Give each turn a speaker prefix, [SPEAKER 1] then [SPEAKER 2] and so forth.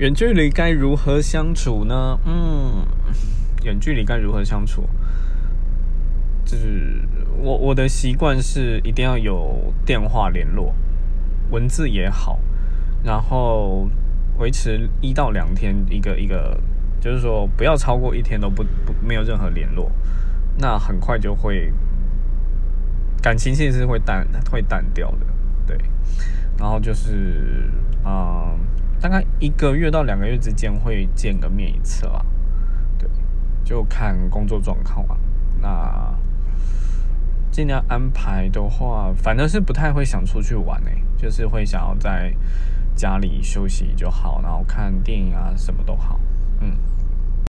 [SPEAKER 1] 远距离该如何相处呢？嗯，远距离该如何相处？就是我我的习惯是一定要有电话联络，文字也好，然后维持一到两天一个一个，就是说不要超过一天都不不没有任何联络，那很快就会感情其实是会淡会淡掉的，对，然后就是。大概一个月到两个月之间会见个面一次啦，对，就看工作状况嘛。那尽量安排的话，反正是不太会想出去玩诶，就是会想要在家里休息就好，然后看电影啊，什么都好，